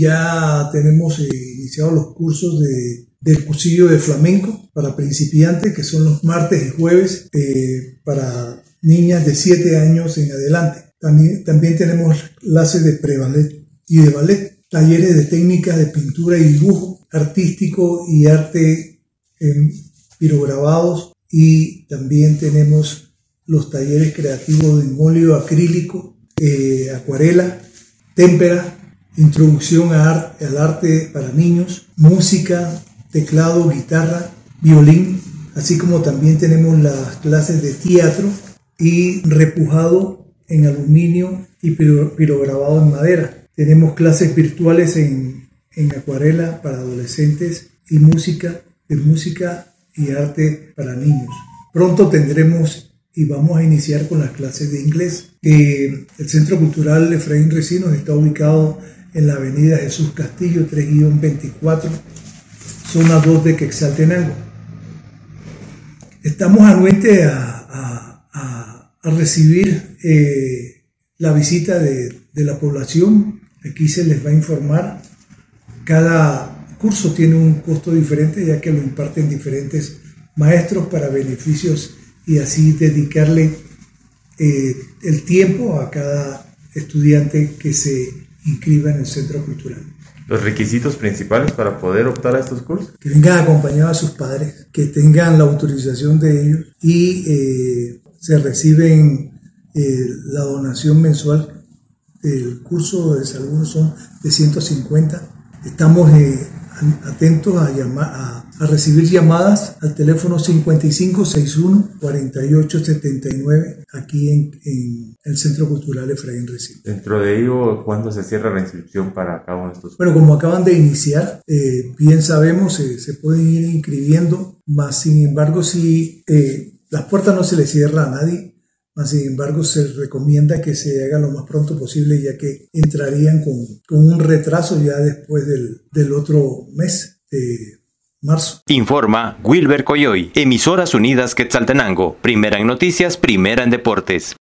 Ya tenemos eh, iniciado los cursos de, del cursillo de flamenco para principiantes, que son los martes y jueves eh, para niñas de 7 años en adelante. También, también tenemos clases de preballet y de ballet, talleres de técnicas de pintura y dibujo artístico y arte en pirograbados y también tenemos los talleres creativos en óleo acrílico, eh, acuarela, témpera, introducción al arte para niños, música, teclado, guitarra, violín, así como también tenemos las clases de teatro y repujado en aluminio y pirograbado en madera. Tenemos clases virtuales en, en acuarela para adolescentes y música, de música y arte para niños. Pronto tendremos y vamos a iniciar con las clases de inglés. el Centro Cultural Efraín Recinos está ubicado en la avenida Jesús Castillo 3-24, zona 2 de Quexaltenango. Estamos anuentes a, a, recibir eh, la visita de, de la población. Aquí se les va a informar. Cada curso tiene un costo diferente ya que lo imparten diferentes maestros para beneficios y así dedicarle eh, el tiempo a cada estudiante que se inscriba en el centro cultural. ¿Los requisitos principales para poder optar a estos cursos? Que vengan acompañados a sus padres, que tengan la autorización de ellos y eh, se reciben eh, la donación mensual del curso de salud son de 150. Estamos atentos a, llamar, a, recibir llamadas al teléfono 5561-4879 aquí en, en, el Centro Cultural Efraín Recife. Dentro de ello, ¿cuándo se cierra la inscripción para cada uno de estos? Bueno, como acaban de iniciar, eh, bien sabemos, eh, se pueden ir inscribiendo, más sin embargo, si eh, las puertas no se le cierra a nadie, sin embargo, se recomienda que se haga lo más pronto posible, ya que entrarían con, con un retraso ya después del, del otro mes de marzo. Informa Wilber Coyoy, Emisoras Unidas Quetzaltenango, primera en noticias, primera en deportes.